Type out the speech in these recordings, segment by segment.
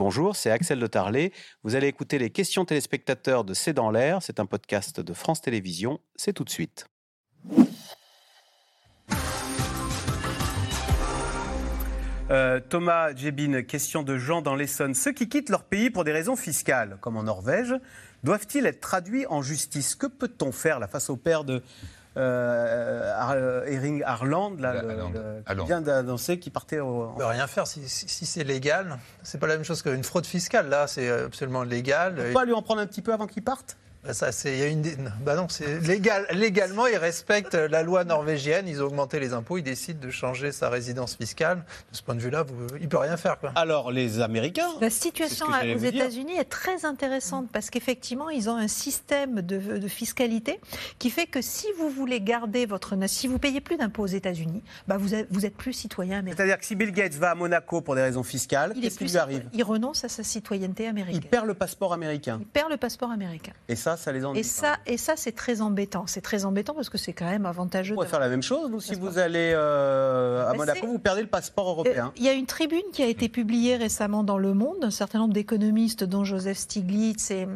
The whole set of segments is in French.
Bonjour, c'est Axel de Tarlet. Vous allez écouter les questions téléspectateurs de C'est dans l'air. C'est un podcast de France Télévisions. C'est tout de suite. Euh, Thomas Djebin, question de Jean dans l'Essonne. Ceux qui quittent leur pays pour des raisons fiscales, comme en Norvège, doivent-ils être traduits en justice? Que peut-on faire face au père de euh, euh, Ering Harland, là, le- le- qui vient d'annoncer qu'il partait au, On peut rien faire si, si- si c'est légal. C'est pas la même chose qu'une fraude fiscale. Là, c'est absolument légal. On peut pas lui en prendre un petit peu avant qu'il parte? Bah, ça, c'est, il y a une, dé- bah non, c'est légal. Légalement, ils respectent la loi norvégienne. Ils ont augmenté les impôts. Ils décident de changer sa résidence fiscale. De ce point de vue-là, vous, il peut rien faire, quoi. Alors, les Américains La situation aux. États-Unis est très intéressante parce qu'effectivement, ils ont un système de, de fiscalité qui fait que si vous voulez garder votre si vous payez plus d'impôts aux États-Unis, bah vous êtes, vous êtes plus citoyen américain. C'est-à-dire que si Bill Gates va à Monaco pour des raisons fiscales, Il, est qu'est-ce qui lui arrive? Il renonce à sa citoyenneté Il américaine. perd le passeport américain. Il perd le passeport américain. Et ça, ça les ennuie. Et ça, et ça, c'est très embêtant. C'est très embêtant parce que c'est quand même avantageux. On d'avoir- faire la même chose, vous, si vous allez euh, à Mais Monaco, vous perdez le passeport européen. Euh, Il y a une tribune qui a été publiée récemment dans Le Monde, d'un certain nombre d'économistes, dont Joseph Stiglitz, et,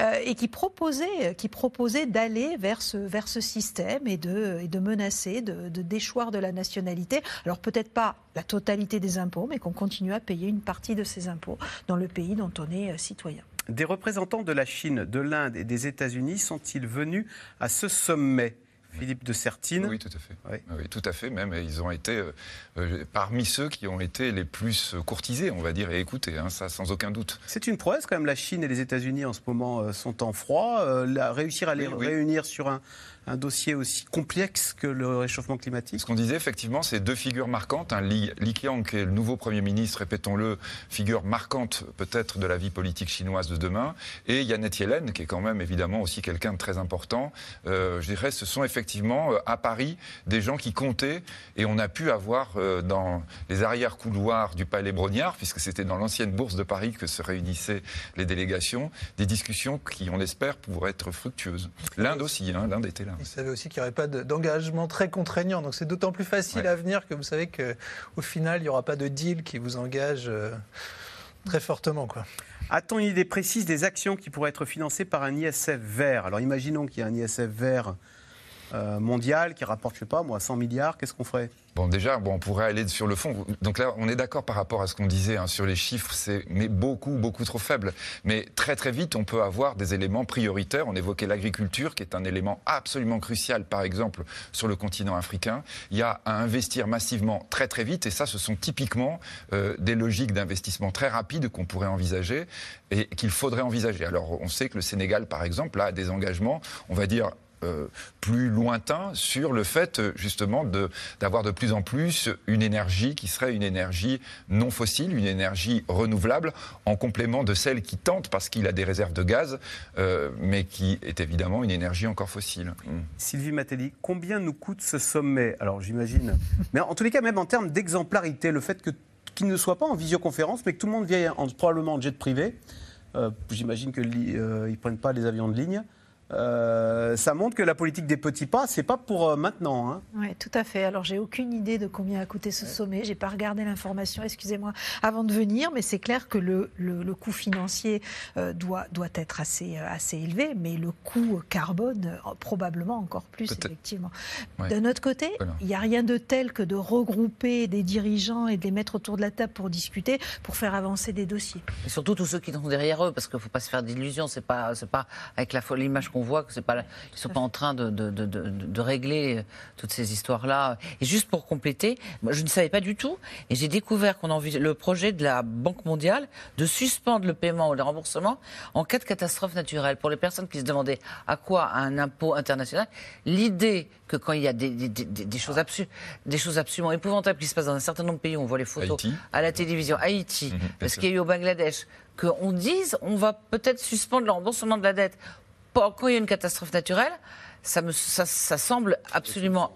euh, et qui proposait, qui proposait d'aller vers ce, vers ce système et de, et de menacer, de, de déchoir de la nationalité. Alors peut-être pas la totalité des impôts, mais qu'on continue à payer une partie de ces impôts dans le pays dont on est citoyen. Des représentants de la Chine, de l'Inde et des États-Unis sont-ils venus à ce sommet? Philippe de Sertine Oui, tout à fait. Oui. Oui, tout à fait. Même, ils ont été euh, euh, parmi ceux qui ont été les plus courtisés, on va dire, et écoutés, hein, ça sans aucun doute. C'est une prouesse quand même, la Chine et les États-Unis en ce moment euh, sont en froid. Euh, la- réussir à les Oui, oui. réunir sur un, un dossier aussi complexe que le réchauffement climatique. Ce qu'on disait, effectivement, c'est deux figures marquantes. Un Li, Li Qiang, qui est le nouveau Premier ministre, répétons-le, figure marquante peut-être de la vie politique chinoise de demain. Et Yannette Yellen, qui est quand même évidemment aussi quelqu'un de très important. Euh, je dirais, ce sont effectivement euh, à Paris des gens qui comptaient. Et on a pu avoir euh, dans les arrière-couloirs du Palais Brognard, puisque c'était dans l'ancienne bourse de Paris que se réunissaient les délégations, des discussions qui, on l'espère, pourraient être fructueuses. L'Inde aussi, hein, l'Inde était là. Ils savaient aussi qu'il n'y aurait pas de- d'engagement très contraignant. Donc c'est d'autant plus facile Ouais. à venir que vous savez qu'au final, il n'y aura pas de deal qui vous engage euh, très fortement, quoi. A-t-on une idée précise des actions qui pourraient être financées par un ISF vert? Alors imaginons qu'il y a un ISF vert euh, mondial qui rapporte, je sais pas moi, 100 milliards, qu'est-ce qu'on ferait? Bon, déjà, bon, on pourrait aller sur le fond. Donc là, on est d'accord par rapport à ce qu'on disait hein, sur les chiffres, c'est mais beaucoup, beaucoup trop faible. Mais très, très vite, on peut avoir des éléments prioritaires. On évoquait l'agriculture, qui est un élément absolument crucial, par exemple, sur le continent africain. Il y a à investir massivement très, très vite. Et ça, ce sont typiquement euh, des logiques d'investissement très rapides qu'on pourrait envisager et qu'il faudrait envisager. Alors, on sait que le Sénégal, par exemple, a des engagements, on va dire, euh, plus lointain sur le fait euh, justement d'avoir de, plus en plus une énergie qui serait une énergie non fossile, une énergie renouvelable, en complément de celle qui tente parce qu'il a des réserves de gaz, euh, mais qui est évidemment une énergie encore fossile. Mm. Sylvie Matelli, combien nous coûte ce sommet? Alors j'imagine, mais en tous les cas, même en termes d'exemplarité, le fait que qu'il ne soit pas en visioconférence, mais que tout le monde vienne en, probablement en jet privé, j'imagine qu'ils ne prennent pas les avions de ligne, euh, ça montre que la politique des petits pas, c'est pas pour euh, maintenant. hein. Oui, tout à fait. Alors, j'ai aucune idée de combien a coûté ce sommet. J'ai pas regardé l'information, excusez-moi, avant de venir, mais c'est clair que le, le, le coût financier euh, doit, doit être assez, euh, assez élevé, mais le coût carbone, euh, probablement encore plus, effectivement. Ouais. D'un autre côté, Voilà. il n'y a rien de tel que de regrouper des dirigeants et de les mettre autour de la table pour discuter, pour faire avancer des dossiers. Et surtout tous ceux qui sont derrière eux, parce qu'il ne faut pas se faire d'illusions. C'est pas, pas avec l'image qu'on voit que c'est pas, ils sont pas en train de, de, de, de- de régler euh, toutes ces histoires-là. Et juste pour compléter, moi, je ne savais pas du tout, et j'ai découvert qu'on le projet de la Banque mondiale de suspendre le paiement ou le remboursement en cas de catastrophe naturelle. Pour les personnes qui se demandaient à quoi un impôt international, l'idée que quand il y a des, des, des- des choses, absu- des choses absolument épouvantables qui se passent dans un certain nombre de pays, on voit les photos Haïti. à la télévision, Haïti, parce sûr. qu'il y a eu au Bangladesh, qu'on dise on va peut-être suspendre le remboursement de la dette quand il y a une catastrophe naturelle, ça, me, ça, ça semble absolument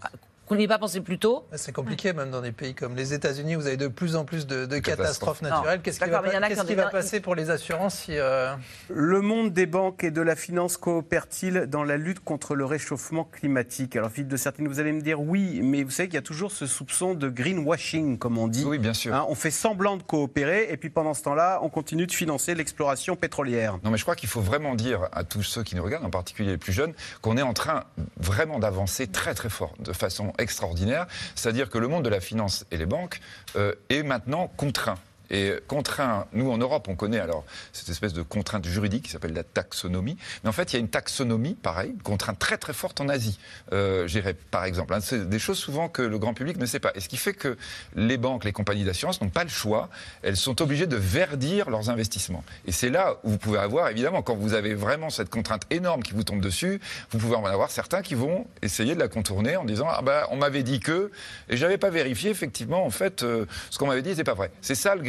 qu'on n'y ait pas pensé plus tôt. C'est compliqué, même dans des pays comme les États-Unis, vous avez de plus en plus de, de catastrophes naturelles. Qu'est-ce qui va, D'accord, mais il y en a qu'est-ce qui va des- passer pour les assurances si, euh, Le monde des banques et de la finance coopère-t-il dans la lutte contre le réchauffement climatique? Alors, Philippe de Sertine, vous allez me dire oui, mais vous savez qu'il y a toujours ce soupçon de greenwashing, comme on dit. Oui, bien sûr. Hein, on fait semblant de coopérer et puis pendant ce temps-là, on continue de financer l'exploration pétrolière. Non, mais je crois qu'il faut vraiment dire à tous ceux qui nous regardent, en particulier les plus jeunes, qu'on est en train vraiment d'avancer très très fort, de façon extraordinaire. C'est-à-dire que le monde de la finance et les banques euh, est maintenant contraint. Et contraint, nous en Europe, on connaît alors cette espèce de contrainte juridique qui s'appelle la taxonomie. Mais en fait, il y a une taxonomie, pareil, une contrainte très très forte en Asie, euh, j'irais par exemple. Hein, C'est des choses souvent que le grand public ne sait pas. Et ce qui fait que les banques, les compagnies d'assurance n'ont pas le choix. Elles sont obligées de verdir leurs investissements. Et c'est là où vous pouvez avoir, évidemment, quand vous avez vraiment cette contrainte énorme qui vous tombe dessus, vous pouvez en avoir certains qui vont essayer de la contourner en disant ah bah on m'avait dit que et j'avais pas vérifié effectivement en fait euh, ce qu'on m'avait dit c'est pas vrai. C'est ça le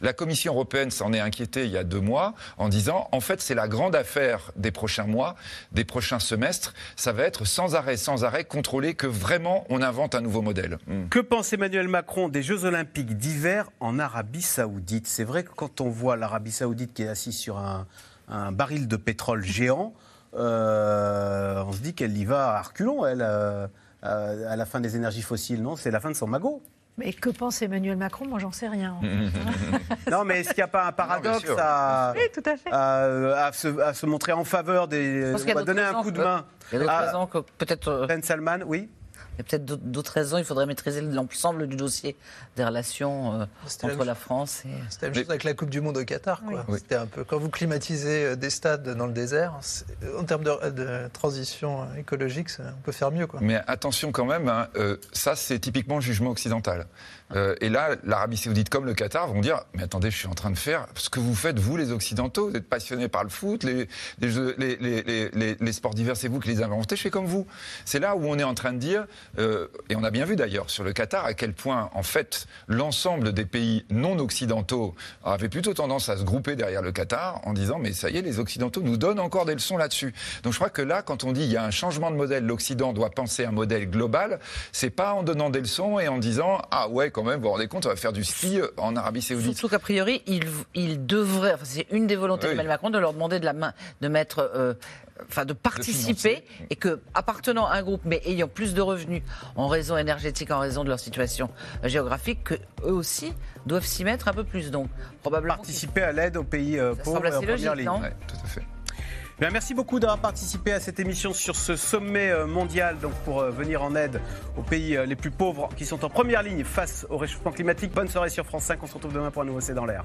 La Commission européenne s'en est inquiétée il y a deux mois en disant en fait c'est la grande affaire des prochains mois, des prochains semestres. Ça va être sans arrêt, sans arrêt contrôler que vraiment on invente un nouveau modèle. Hmm. Que pense Emmanuel Macron des Jeux Olympiques d'hiver en Arabie Saoudite? C'est vrai que quand on voit l'Arabie Saoudite qui est assise sur un, un baril de pétrole géant, euh, on se dit qu'elle y va à reculons, elle, euh, euh, à la fin des énergies fossiles. Non, c'est la fin de son magot. Mais que pense Emmanuel Macron? Moi, j'en sais rien. Non, mais est-ce qu'il n'y a pas un paradoxe sûr. à, Oui, tout à fait. à- à se, à se montrer en faveur des. on va donner un coup de main. Il y a d'autres à raisons que peut-être. euh, Ben Salman, oui. Il y a peut-être d'autres- raisons. Il faudrait maîtriser l'ensemble du dossier des relations euh, la entre la France et. C'était la même chose avec la Coupe du Monde au Qatar. Quoi. Oui. C'était un peu quand vous climatisez euh, des stades dans le désert, en termes de, de transition euh, écologique, ça- on peut faire mieux. Quoi. Mais attention quand même, hein, euh, ça c'est typiquement le jugement occidental. Euh, et là, l'Arabie Saoudite comme le Qatar vont dire Mais attendez, je suis en train de faire ce que vous faites, vous les Occidentaux, vous êtes passionnés par le foot, les, les, jeux- les, les- les- les- les sports divers, c'est vous qui les avez inventés, je fais comme vous. C'est là où on est en train de dire, euh, et on a bien vu d'ailleurs sur le Qatar, à quel point en fait l'ensemble des pays non occidentaux avaient plutôt tendance à se grouper derrière le Qatar en disant Mais ça y est, les Occidentaux nous donnent encore des leçons là-dessus. Donc je crois que là, quand on dit il y a un changement de modèle, l'Occident doit penser un modèle global, c'est pas en donnant des leçons et en disant ah ouais quand même vous vous rendez compte on va faire du ski euh, en Arabie Saoudite. Surtout qu'a priori, il, il devrait, enfin, c'est une des volontés Oui. d'Emmanuel Macron de leur demander de la main, de mettre, euh, enfin, de participer et que, appartenant à un groupe, mais ayant plus de revenus en raison énergétique, en raison de leur situation géographique, que eux aussi doivent s'y mettre un peu plus. Donc, probablement. Participer à l'aide aux pays euh, pauvres et en première logique, ligne. non Ouais, tout à fait. Bien, merci beaucoup d'avoir participé à cette émission sur ce sommet euh, mondial donc pour euh, venir en aide aux pays les plus pauvres qui sont en première ligne face au réchauffement climatique. Bonne soirée sur France 5. On se retrouve demain pour un nouveau C'est dans l'air.